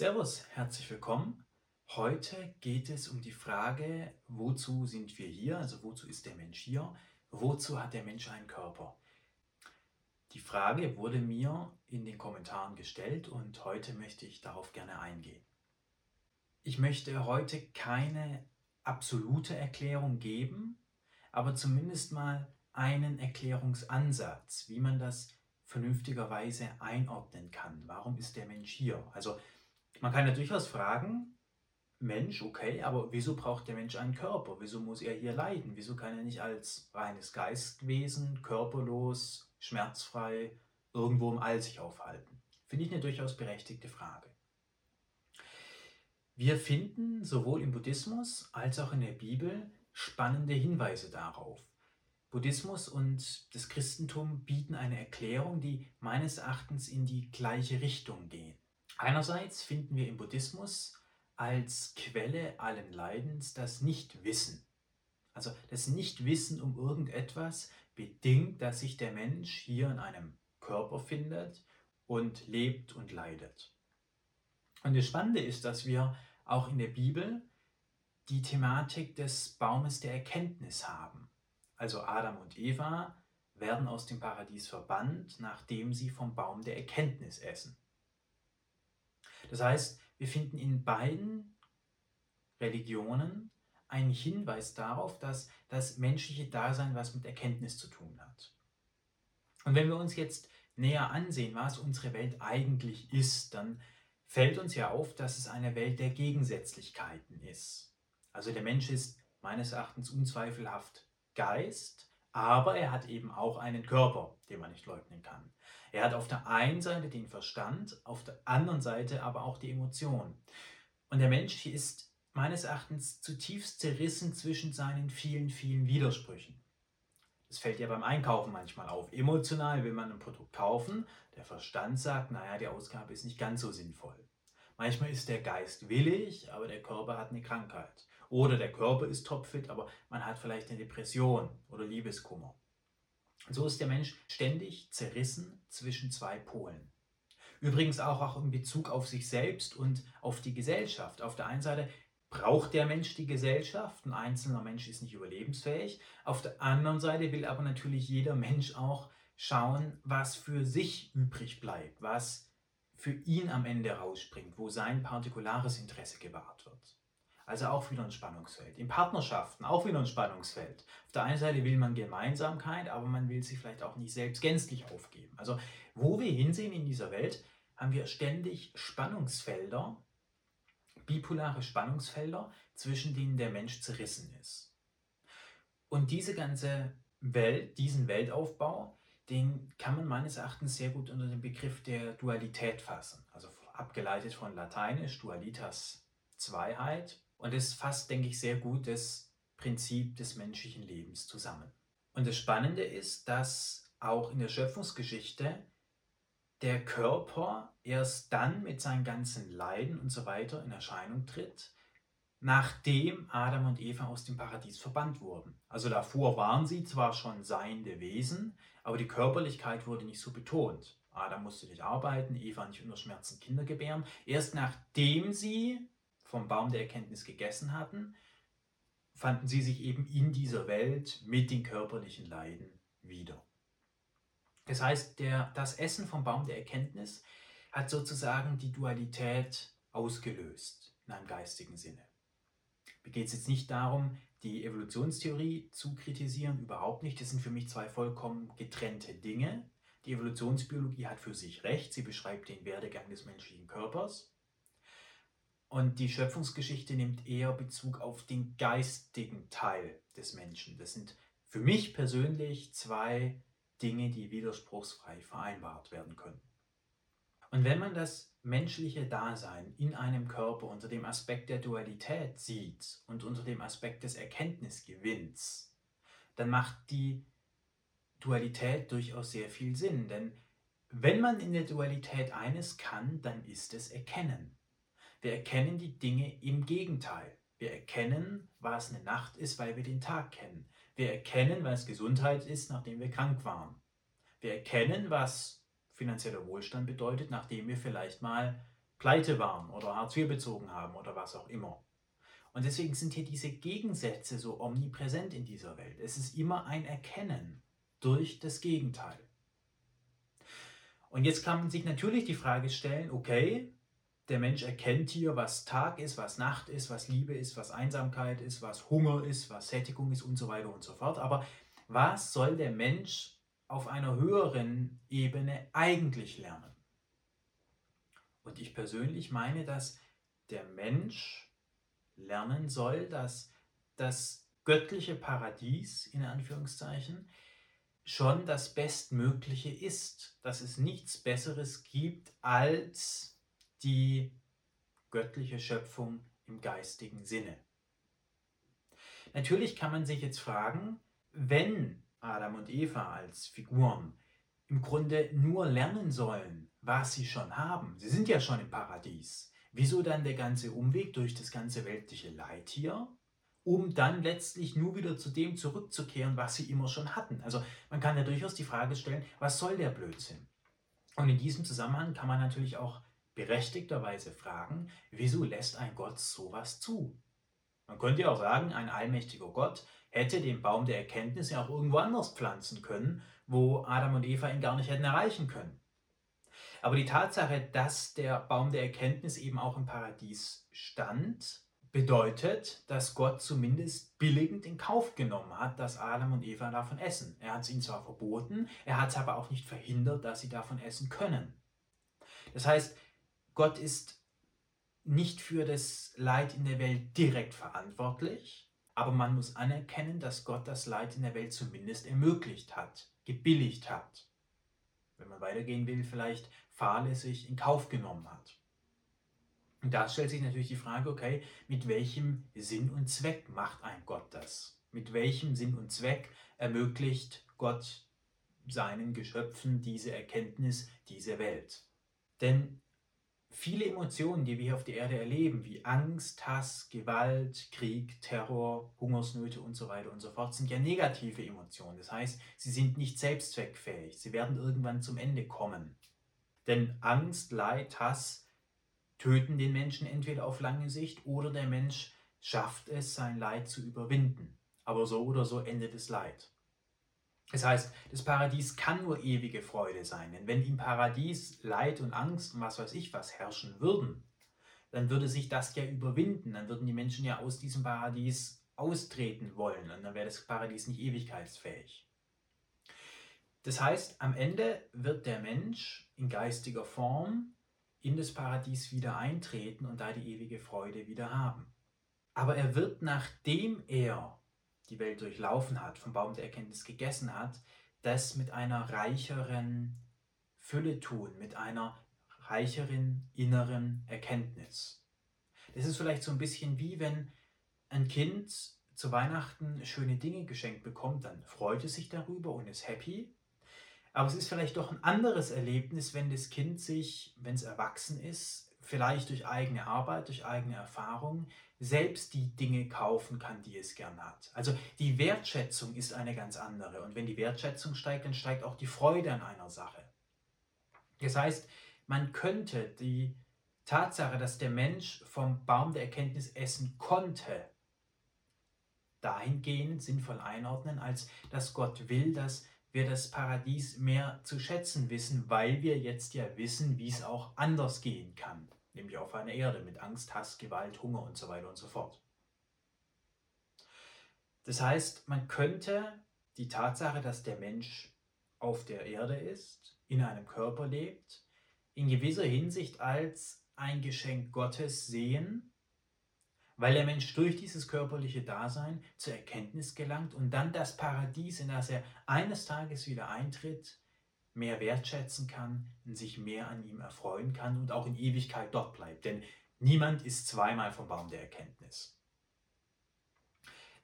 Servus, herzlich willkommen. Heute geht es um die Frage, wozu sind wir hier? Also wozu ist der Mensch hier? Wozu hat der Mensch einen Körper? Die Frage wurde mir in den Kommentaren gestellt und heute möchte ich darauf gerne eingehen. Ich möchte heute keine absolute Erklärung geben, aber zumindest mal einen Erklärungsansatz, wie man das vernünftigerweise einordnen kann. Warum ist der Mensch hier? Also man kann ja durchaus fragen, Mensch, okay, aber wieso braucht der Mensch einen Körper? Wieso muss er hier leiden? Wieso kann er nicht als reines Geistwesen, körperlos, schmerzfrei, irgendwo im All sich aufhalten? Finde ich eine durchaus berechtigte Frage. Wir finden sowohl im Buddhismus als auch in der Bibel spannende Hinweise darauf. Buddhismus und das Christentum bieten eine Erklärung, die meines Erachtens in die gleiche Richtung geht. Einerseits finden wir im Buddhismus als Quelle allen Leidens das Nichtwissen. Also das Nichtwissen um irgendetwas bedingt, dass sich der Mensch hier in einem Körper findet und lebt und leidet. Und das Spannende ist, dass wir auch in der Bibel die Thematik des Baumes der Erkenntnis haben. Also Adam und Eva werden aus dem Paradies verbannt, nachdem sie vom Baum der Erkenntnis essen. Das heißt, wir finden in beiden Religionen einen Hinweis darauf, dass das menschliche Dasein was mit Erkenntnis zu tun hat. Und wenn wir uns jetzt näher ansehen, was unsere Welt eigentlich ist, dann fällt uns ja auf, dass es eine Welt der Gegensätzlichkeiten ist. Also der Mensch ist meines Erachtens unzweifelhaft Geist, aber er hat eben auch einen Körper, den man nicht leugnen kann. Er hat auf der einen Seite den Verstand, auf der anderen Seite aber auch die Emotion. Und der Mensch ist meines Erachtens zutiefst zerrissen zwischen seinen vielen, vielen Widersprüchen. Das fällt ja beim Einkaufen manchmal auf. Emotional will man ein Produkt kaufen, der Verstand sagt, naja, die Ausgabe ist nicht ganz so sinnvoll. Manchmal ist der Geist willig, aber der Körper hat eine Krankheit. Oder der Körper ist topfit, aber man hat vielleicht eine Depression oder Liebeskummer. So ist der Mensch ständig zerrissen zwischen zwei Polen. Übrigens auch, auch in Bezug auf sich selbst und auf die Gesellschaft. Auf der einen Seite braucht der Mensch die Gesellschaft, ein einzelner Mensch ist nicht überlebensfähig. Auf der anderen Seite will aber natürlich jeder Mensch auch schauen, was für sich übrig bleibt, was für ihn am Ende rausspringt, wo sein partikulares Interesse gewahrt wird. Also auch wieder ein Spannungsfeld. In Partnerschaften auch wieder ein Spannungsfeld. Auf der einen Seite will man Gemeinsamkeit, aber man will sich vielleicht auch nicht selbst gänzlich aufgeben. Also wo wir hinsehen in dieser Welt, haben wir ständig Spannungsfelder, bipolare Spannungsfelder, zwischen denen der Mensch zerrissen ist. Und diese ganze Welt, diesen Weltaufbau, den kann man meines Erachtens sehr gut unter den Begriff der Dualität fassen. Also abgeleitet von Lateinisch, Dualitas, Zweiheit, und es fasst, denke ich, sehr gut das Prinzip des menschlichen Lebens zusammen. Und das Spannende ist, dass auch in der Schöpfungsgeschichte der Körper erst dann mit seinen ganzen Leiden und so weiter in Erscheinung tritt, nachdem Adam und Eva aus dem Paradies verbannt wurden. Also davor waren sie zwar schon seiende Wesen, aber die Körperlichkeit wurde nicht so betont. Adam musste nicht arbeiten, Eva nicht unter Schmerzen Kinder gebären. Erst nachdem sie vom Baum der Erkenntnis gegessen hatten, fanden sie sich eben in dieser Welt mit den körperlichen Leiden wieder. Das heißt, der, das Essen vom Baum der Erkenntnis hat sozusagen die Dualität ausgelöst in einem geistigen Sinne. Mir geht es jetzt nicht darum, die Evolutionstheorie zu kritisieren, überhaupt nicht. Das sind für mich zwei vollkommen getrennte Dinge. Die Evolutionsbiologie hat für sich recht, sie beschreibt den Werdegang des menschlichen Körpers. Und die Schöpfungsgeschichte nimmt eher Bezug auf den geistigen Teil des Menschen. Das sind für mich persönlich zwei Dinge, die widerspruchsfrei vereinbart werden können. Und wenn man das menschliche Dasein in einem Körper unter dem Aspekt der Dualität sieht und unter dem Aspekt des Erkenntnisgewinns, dann macht die Dualität durchaus sehr viel Sinn. Denn wenn man in der Dualität eines kann, dann ist es Erkennen. Wir erkennen die Dinge im Gegenteil. Wir erkennen, was eine Nacht ist, weil wir den Tag kennen. Wir erkennen, was Gesundheit ist, nachdem wir krank waren. Wir erkennen, was finanzieller Wohlstand bedeutet, nachdem wir vielleicht mal pleite waren oder Hartz IV bezogen haben oder was auch immer. Und deswegen sind hier diese Gegensätze so omnipräsent in dieser Welt. Es ist immer ein Erkennen durch das Gegenteil. Und jetzt kann man sich natürlich die Frage stellen, okay, der Mensch erkennt hier, was Tag ist, was Nacht ist, was Liebe ist, was Einsamkeit ist, was Hunger ist, was Sättigung ist und so weiter und so fort. Aber was soll der Mensch auf einer höheren Ebene eigentlich lernen? Und ich persönlich meine, dass der Mensch lernen soll, dass das göttliche Paradies in Anführungszeichen schon das Bestmögliche ist, dass es nichts Besseres gibt als die göttliche Schöpfung im geistigen Sinne. Natürlich kann man sich jetzt fragen, wenn Adam und Eva als Figuren im Grunde nur lernen sollen, was sie schon haben, sie sind ja schon im Paradies, wieso dann der ganze Umweg durch das ganze weltliche Leid hier, um dann letztlich nur wieder zu dem zurückzukehren, was sie immer schon hatten? Also man kann ja durchaus die Frage stellen, was soll der Blödsinn? Und in diesem Zusammenhang kann man natürlich auch berechtigterweise fragen, wieso lässt ein Gott sowas zu? Man könnte ja auch sagen, ein allmächtiger Gott hätte den Baum der Erkenntnis ja auch irgendwo anders pflanzen können, wo Adam und Eva ihn gar nicht hätten erreichen können. Aber die Tatsache, dass der Baum der Erkenntnis eben auch im Paradies stand, bedeutet, dass Gott zumindest billigend in Kauf genommen hat, dass Adam und Eva davon essen. Er hat es ihnen zwar verboten, er hat es aber auch nicht verhindert, dass sie davon essen können. Das heißt, Gott ist nicht für das Leid in der Welt direkt verantwortlich, aber man muss anerkennen, dass Gott das Leid in der Welt zumindest ermöglicht hat, gebilligt hat. Wenn man weitergehen will, vielleicht fahrlässig in Kauf genommen hat. Und da stellt sich natürlich die Frage, okay, mit welchem Sinn und Zweck macht ein Gott das? Mit welchem Sinn und Zweck ermöglicht Gott seinen Geschöpfen diese Erkenntnis, diese Welt? Denn viele Emotionen, die wir hier auf der Erde erleben, wie Angst, Hass, Gewalt, Krieg, Terror, Hungersnöte und so weiter und so fort, sind ja negative Emotionen. Das heißt, sie sind nicht selbstzweckfähig. Sie werden irgendwann zum Ende kommen. Denn Angst, Leid, Hass töten den Menschen entweder auf lange Sicht oder der Mensch schafft es, sein Leid zu überwinden. Aber so oder so endet das Leid. Das heißt, das Paradies kann nur ewige Freude sein. Denn wenn im Paradies Leid und Angst und was weiß ich was herrschen würden, dann würde sich das ja überwinden. Dann würden die Menschen ja aus diesem Paradies austreten wollen und dann wäre das Paradies nicht ewigkeitsfähig. Das heißt, am Ende wird der Mensch in geistiger Form in das Paradies wieder eintreten und da die ewige Freude wieder haben. Aber er wird, nachdem er die Welt durchlaufen hat, vom Baum der Erkenntnis gegessen hat, das mit einer reicheren Fülle tun, mit einer reicheren inneren Erkenntnis. Das ist vielleicht so ein bisschen wie wenn ein Kind zu Weihnachten schöne Dinge geschenkt bekommt, dann freut es sich darüber und ist happy. Aber es ist vielleicht doch ein anderes Erlebnis, wenn das Kind sich, wenn es erwachsen ist, vielleicht durch eigene Arbeit, durch eigene Erfahrung selbst die Dinge kaufen kann, die es gern hat. Also die Wertschätzung ist eine ganz andere. Und wenn die Wertschätzung steigt, dann steigt auch die Freude an einer Sache. Das heißt, man könnte die Tatsache, dass der Mensch vom Baum der Erkenntnis essen konnte, dahingehend sinnvoll einordnen, als dass Gott will, dass wir das Paradies mehr zu schätzen wissen, weil wir jetzt ja wissen, wie es auch anders gehen kann, nämlich auf einer Erde mit Angst, Hass, Gewalt, Hunger und so weiter und so fort. Das heißt, man könnte die Tatsache, dass der Mensch auf der Erde ist, in einem Körper lebt, in gewisser Hinsicht als ein Geschenk Gottes sehen, weil der Mensch durch dieses körperliche Dasein zur Erkenntnis gelangt und dann das Paradies, in das er eines Tages wieder eintritt, mehr wertschätzen kann und sich mehr an ihm erfreuen kann und auch in Ewigkeit dort bleibt. Denn niemand ist zweimal vom Baum der Erkenntnis.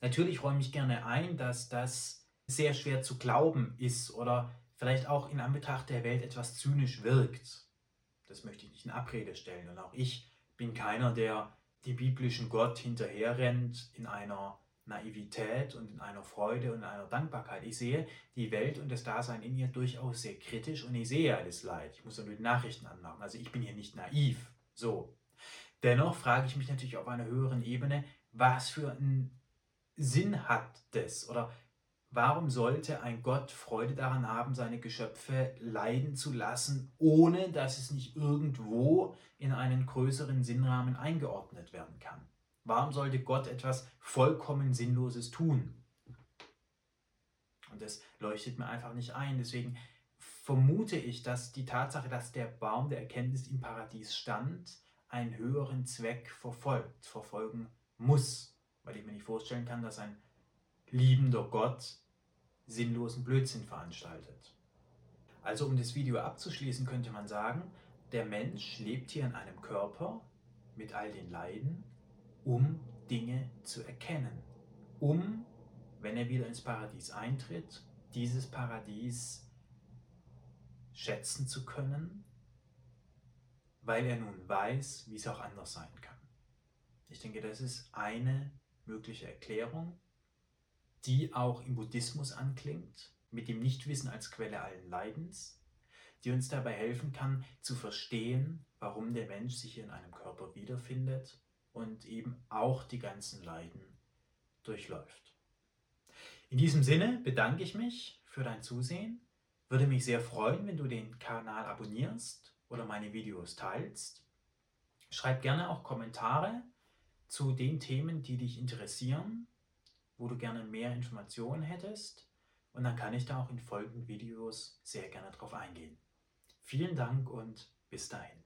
Natürlich räume ich gerne ein, dass das sehr schwer zu glauben ist oder vielleicht auch in Anbetracht der Welt etwas zynisch wirkt. Das möchte ich nicht in Abrede stellen. Und auch ich bin keiner, der dem biblischen Gott hinterherrennt in einer Naivität und in einer Freude und in einer Dankbarkeit. Ich sehe die Welt und das Dasein in ihr durchaus sehr kritisch und ich sehe ja das Leid. Ich muss die Nachrichten anmachen. Also ich bin hier nicht naiv. So. Dennoch frage ich mich natürlich auf einer höheren Ebene, was für einen Sinn hat das? Oder warum sollte ein Gott Freude daran haben, seine Geschöpfe leiden zu lassen, ohne dass es nicht irgendwo in einen größeren Sinnrahmen eingeordnet werden kann? Warum sollte Gott etwas vollkommen Sinnloses tun? Und das leuchtet mir einfach nicht ein. Deswegen vermute ich, dass die Tatsache, dass der Baum der Erkenntnis im Paradies stand, einen höheren Zweck verfolgt, verfolgen muss. Weil ich mir nicht vorstellen kann, dass ein liebender Gott sinnlosen Blödsinn veranstaltet. Also um das Video abzuschließen, könnte man sagen, der Mensch lebt hier in einem Körper mit all den Leiden, um Dinge zu erkennen, um, wenn er wieder ins Paradies eintritt, dieses Paradies schätzen zu können, weil er nun weiß, wie es auch anders sein kann. Ich denke, das ist eine mögliche Erklärung, die auch im Buddhismus anklingt, mit dem Nichtwissen als Quelle allen Leidens, die uns dabei helfen kann zu verstehen, warum der Mensch sich in einem Körper wiederfindet und eben auch die ganzen Leiden durchläuft. In diesem Sinne bedanke ich mich für dein Zusehen. Würde mich sehr freuen, wenn du den Kanal abonnierst oder meine Videos teilst. Schreib gerne auch Kommentare zu den Themen, die dich interessieren, wo du gerne mehr Informationen hättest. Und dann kann ich da auch in folgenden Videos sehr gerne drauf eingehen. Vielen Dank und bis dahin.